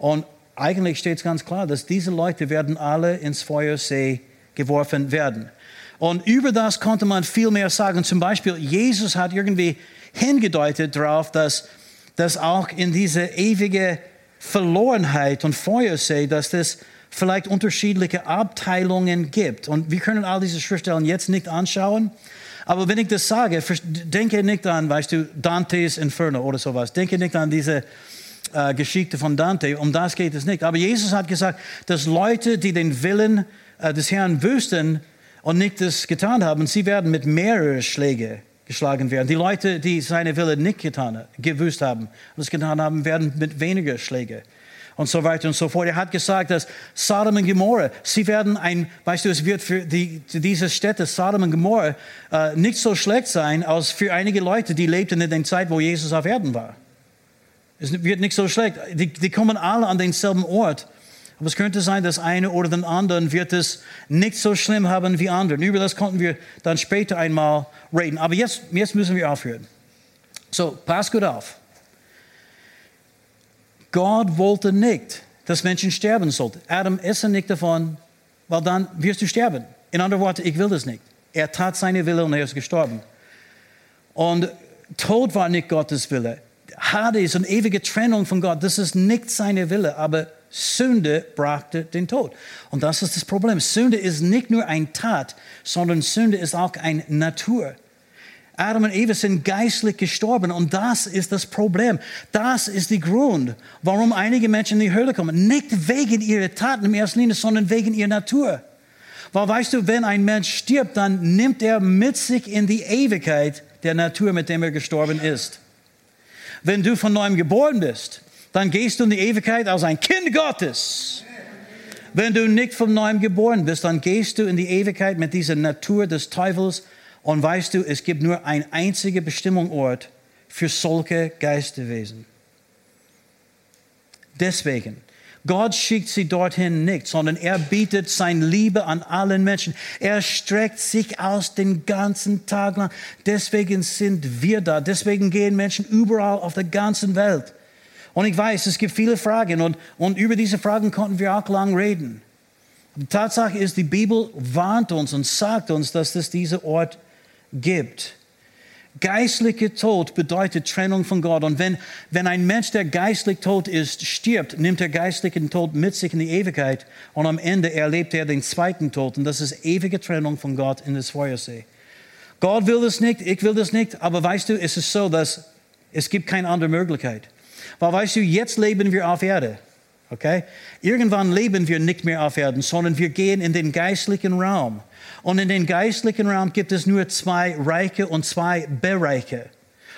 Und eigentlich steht es ganz klar, dass diese Leute werden alle ins Feuersee geworfen werden. Und über das konnte man viel mehr sagen. Zum Beispiel, Jesus hat irgendwie hingedeutet darauf, dass, dass auch in diese ewige Verlorenheit und Feuersee, dass das vielleicht unterschiedliche Abteilungen gibt. Und wir können all diese Schriftstellen jetzt nicht anschauen. Aber wenn ich das sage, denke nicht an, weißt du, Dantes Inferno oder sowas. Denke nicht an diese äh, Geschichte von Dante. Um das geht es nicht. Aber Jesus hat gesagt, dass Leute, die den Willen äh, des Herrn wüssten und nicht das getan haben, sie werden mit mehreren Schlägen geschlagen werden. Die Leute, die seine Wille nicht getan, gewusst haben und es getan haben, werden mit weniger Schlägen und so weiter und so fort. Er hat gesagt, dass Sodom und Gomorra, sie werden ein, weißt du, es wird für die, diese Städte Sodom und Gomorra äh, nicht so schlecht sein, als für einige Leute, die lebten in der Zeit, wo Jesus auf Erden war. Es wird nicht so schlecht. Die, die kommen alle an denselben Ort. Aber es könnte sein, dass eine oder den anderen wird es nicht so schlimm haben wie andere. Über das konnten wir dann später einmal reden. Aber jetzt, jetzt müssen wir aufhören. So, pass gut auf. Gott wollte nicht, dass Menschen sterben sollten. Adam, esse nicht davon, weil dann wirst du sterben. In anderen Worten, ich will das nicht. Er tat seine Wille und er ist gestorben. Und Tod war nicht Gottes Wille. Hades und ewige Trennung von Gott, das ist nicht seine Wille, aber Sünde brachte den Tod. Und das ist das Problem. Sünde ist nicht nur ein Tat, sondern Sünde ist auch eine Natur. Adam und Eva sind geistlich gestorben und das ist das Problem. Das ist der Grund, warum einige Menschen in die Hölle kommen. Nicht wegen ihrer Taten im ersten Linie, sondern wegen ihrer Natur. Weil weißt du, wenn ein Mensch stirbt, dann nimmt er mit sich in die Ewigkeit der Natur, mit dem er gestorben ist. Wenn du von neuem geboren bist, dann gehst du in die Ewigkeit als ein Kind Gottes. Wenn du nicht von neuem geboren bist, dann gehst du in die Ewigkeit mit dieser Natur des Teufels und weißt du, es gibt nur ein einziger Bestimmungsort für solche Geisterwesen. Deswegen, Gott schickt sie dorthin nicht, sondern er bietet seine Liebe an allen Menschen. Er streckt sich aus den ganzen Tag lang. Deswegen sind wir da. Deswegen gehen Menschen überall auf der ganzen Welt. Und ich weiß, es gibt viele Fragen und, und über diese Fragen konnten wir auch lang reden. Die Tatsache ist, die Bibel warnt uns und sagt uns, dass es diesen Ort gibt. Geistlicher Tod bedeutet Trennung von Gott. Und wenn, wenn ein Mensch, der geistlich tot ist, stirbt, nimmt er geistlichen Tod mit sich in die Ewigkeit. Und am Ende erlebt er den zweiten Tod. Und das ist ewige Trennung von Gott in das Feuersee. Gott will das nicht, ich will das nicht. Aber weißt du, es ist so, dass es gibt keine andere Möglichkeit. Weil weißt du, jetzt leben wir auf Erde. Okay? Irgendwann leben wir nicht mehr auf Erden, sondern wir gehen in den geistlichen Raum. Und in den geistlichen Raum gibt es nur zwei Reiche und zwei Bereiche.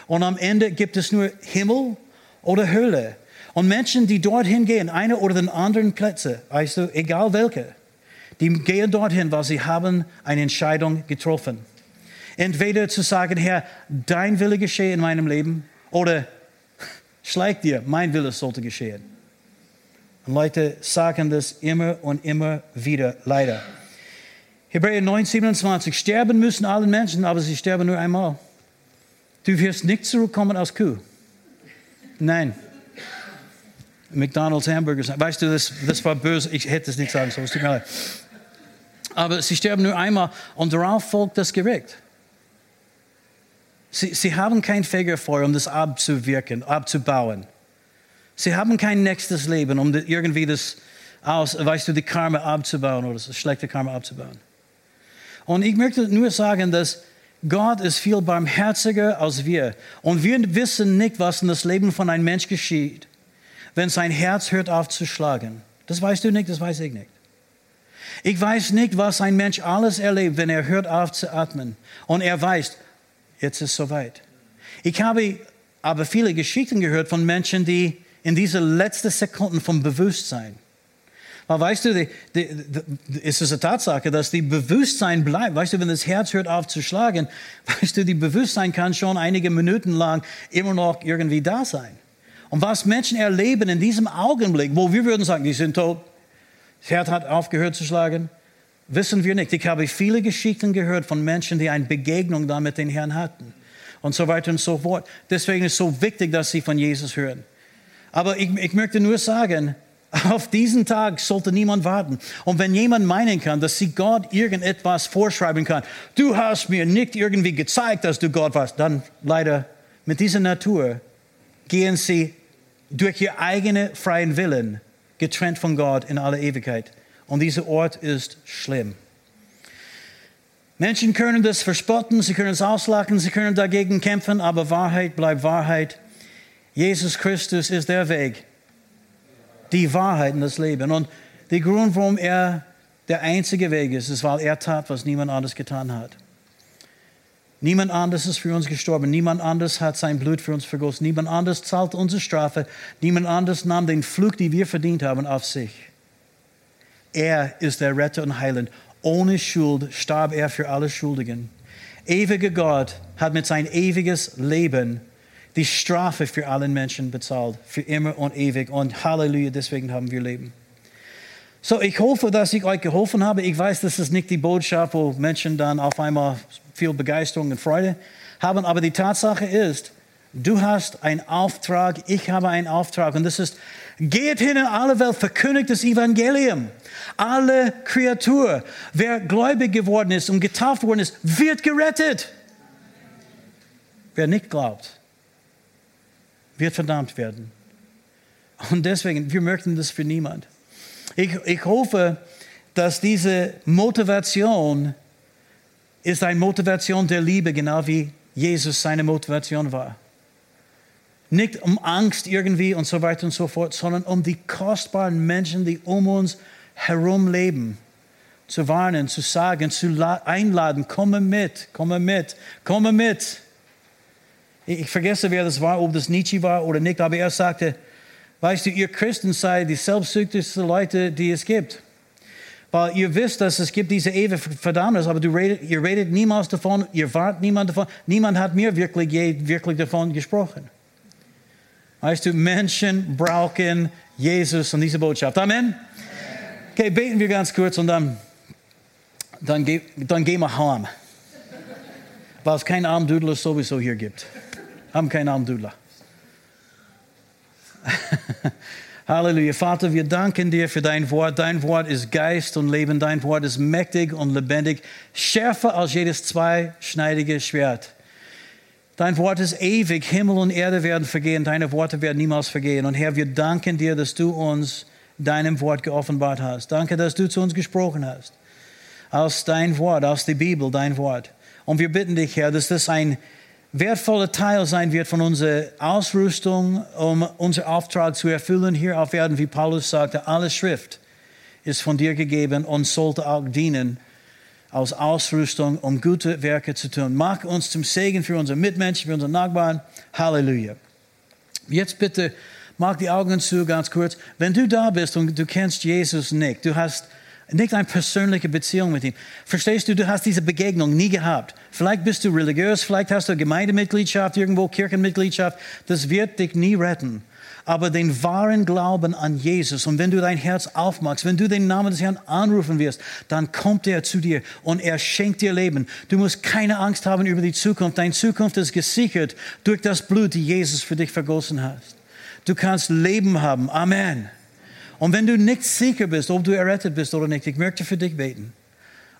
Und am Ende gibt es nur Himmel oder Hölle. Und Menschen, die dorthin gehen, eine oder den anderen Plätze, weißt du, egal welche, die gehen dorthin, weil sie haben eine Entscheidung getroffen. Entweder zu sagen, Herr, dein Wille geschehe in meinem Leben, oder schlägt dir, mein Wille sollte geschehen. Leute sagen das immer und immer wieder, leider. Hebräer 9, 27. Sterben müssen alle Menschen, aber sie sterben nur einmal. Du wirst nicht zurückkommen als Kuh. Nein. McDonald's Hamburgers. Weißt du, das, das war böse. Ich hätte es nicht sagen sollen. Tut mir leid. Aber sie sterben nur einmal und darauf folgt das Gericht. Sie, sie haben kein Fegefeuer, um das abzuwirken, abzubauen. Sie haben kein nächstes Leben, um irgendwie das aus, weißt du, die Karma abzubauen oder das schlechte Karma abzubauen. Und ich möchte nur sagen, dass Gott ist viel barmherziger als wir. Und wir wissen nicht, was in das Leben von einem Mensch geschieht, wenn sein Herz hört auf zu schlagen. Das weißt du nicht, das weiß ich nicht. Ich weiß nicht, was ein Mensch alles erlebt, wenn er hört auf zu atmen. Und er weiß, jetzt ist es soweit. Ich habe aber viele Geschichten gehört von Menschen, die in diese letzten Sekunden vom Bewusstsein, weil weißt du, die, die, die, es ist eine Tatsache, dass die Bewusstsein bleibt. Weißt du, wenn das Herz hört auf zu schlagen, weißt du, die Bewusstsein kann schon einige Minuten lang immer noch irgendwie da sein. Und was Menschen erleben in diesem Augenblick, wo wir würden sagen, die sind tot, das Herz hat aufgehört zu schlagen, wissen wir nicht. Ich habe viele Geschichten gehört von Menschen, die eine Begegnung da mit den Herrn hatten. Und so weiter und so fort. Deswegen ist es so wichtig, dass sie von Jesus hören. Aber ich, ich möchte nur sagen, auf diesen Tag sollte niemand warten. Und wenn jemand meinen kann, dass sie Gott irgendetwas vorschreiben kann, du hast mir nicht irgendwie gezeigt, dass du Gott warst, dann leider mit dieser Natur gehen sie durch ihr eigenen freien Willen getrennt von Gott in aller Ewigkeit. Und dieser Ort ist schlimm. Menschen können das verspotten, sie können es auslachen, sie können dagegen kämpfen, aber Wahrheit bleibt Wahrheit. Jesus Christus ist der Weg, die Wahrheit und das Leben. Und der Grund, warum er der einzige Weg ist, ist, weil er tat, was niemand anders getan hat. Niemand anders ist für uns gestorben. Niemand anders hat sein Blut für uns vergossen. Niemand anders zahlt unsere Strafe. Niemand anders nahm den Flug, den wir verdient haben, auf sich. Er ist der Retter und Heiland. Ohne Schuld starb er für alle Schuldigen. Ewiger Gott hat mit sein ewiges Leben die Strafe für alle Menschen bezahlt, für immer und ewig. Und Halleluja, deswegen haben wir Leben. So, ich hoffe, dass ich euch geholfen habe. Ich weiß, das ist nicht die Botschaft, wo Menschen dann auf einmal viel Begeisterung und Freude haben, aber die Tatsache ist, du hast einen Auftrag, ich habe einen Auftrag und das ist, geht hin in alle Welt, verkündigt das Evangelium. Alle Kreatur, wer gläubig geworden ist und getauft worden ist, wird gerettet. Wer nicht glaubt, wird verdammt werden. Und deswegen, wir möchten das für niemand. Ich, ich hoffe, dass diese Motivation ist eine Motivation der Liebe, genau wie Jesus seine Motivation war. Nicht um Angst irgendwie und so weiter und so fort, sondern um die kostbaren Menschen, die um uns herum leben, zu warnen, zu sagen, zu einladen, komme mit, komme mit, komme mit. Ich vergesse, wer das war, ob das Nietzsche war oder nicht, aber er sagte, weißt du, ihr Christen seid die selbstsüchtigsten Leute, die es gibt. Weil ihr wisst, dass es gibt diese ewige Verdammnis, aber redet, ihr redet niemals davon, ihr wart niemand davon. Niemand hat mir wirklich, je, wirklich davon gesprochen. Weißt du, Menschen brauchen Jesus und diese Botschaft. Amen? Okay, beten wir ganz kurz und dann, dann, dann gehen wir heim. Weil es keinen Armdudler sowieso hier gibt haben keinen Armdudler. Halleluja. Vater, wir danken dir für dein Wort. Dein Wort ist Geist und Leben. Dein Wort ist mächtig und lebendig, schärfer als jedes zweischneidige Schwert. Dein Wort ist ewig. Himmel und Erde werden vergehen. Deine Worte werden niemals vergehen. Und Herr, wir danken dir, dass du uns deinem Wort geoffenbart hast. Danke, dass du zu uns gesprochen hast. Aus dein Wort, aus der Bibel, dein Wort. Und wir bitten dich, Herr, dass das ein wertvoller Teil sein wird von unserer Ausrüstung, um unseren Auftrag zu erfüllen hier auf Erden, wie Paulus sagte, alle Schrift ist von dir gegeben und sollte auch dienen als Ausrüstung, um gute Werke zu tun. Mach uns zum Segen für unsere Mitmenschen, für unsere Nachbarn. Halleluja. Jetzt bitte, mach die Augen zu, ganz kurz. Wenn du da bist und du kennst Jesus nicht, du hast nicht eine persönliche Beziehung mit ihm. Verstehst du, du hast diese Begegnung nie gehabt. Vielleicht bist du religiös, vielleicht hast du Gemeindemitgliedschaft irgendwo, Kirchenmitgliedschaft. Das wird dich nie retten. Aber den wahren Glauben an Jesus und wenn du dein Herz aufmachst, wenn du den Namen des Herrn anrufen wirst, dann kommt er zu dir und er schenkt dir Leben. Du musst keine Angst haben über die Zukunft. Deine Zukunft ist gesichert durch das Blut, das Jesus für dich vergossen hat. Du kannst Leben haben. Amen. Und wenn du nicht sicher bist, ob du errettet bist oder nicht, ich möchte für dich beten.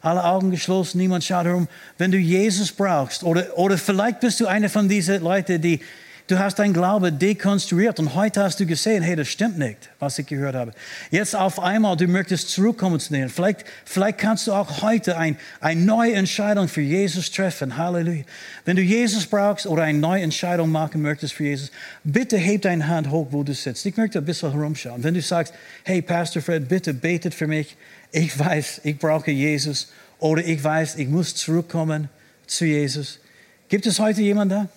alle Augen geschlossen, niemand schaut herum. Wenn du Jesus brauchst, oder, oder vielleicht bist du einer von diesen Leuten, die Du hast dein Glaube dekonstruiert und heute hast du gesehen, hey, das stimmt nicht, was ich gehört habe. Jetzt auf einmal, du möchtest zurückkommen zu denen. Vielleicht, vielleicht kannst du auch heute ein, eine neue Entscheidung für Jesus treffen. Halleluja. Wenn du Jesus brauchst oder eine neue Entscheidung machen möchtest für Jesus, bitte heb deine Hand hoch, wo du sitzt. Ich möchte ein bisschen herumschauen. Wenn du sagst, hey, Pastor Fred, bitte betet für mich. Ich weiß, ich brauche Jesus. Oder ich weiß, ich muss zurückkommen zu Jesus. Gibt es heute jemand da?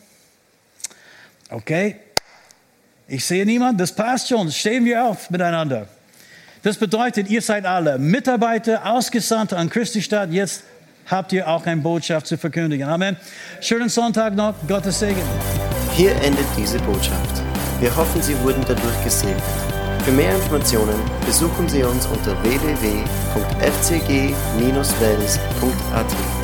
Okay? Ich sehe niemanden, das passt schon. Stehen wir auf miteinander. Das bedeutet, ihr seid alle Mitarbeiter, Ausgesandte an Christi Stadt. Jetzt habt ihr auch eine Botschaft zu verkündigen. Amen. Schönen Sonntag noch. Gottes Segen. Hier endet diese Botschaft. Wir hoffen, Sie wurden dadurch gesegnet. Für mehr Informationen besuchen Sie uns unter www.fcg-wells.at.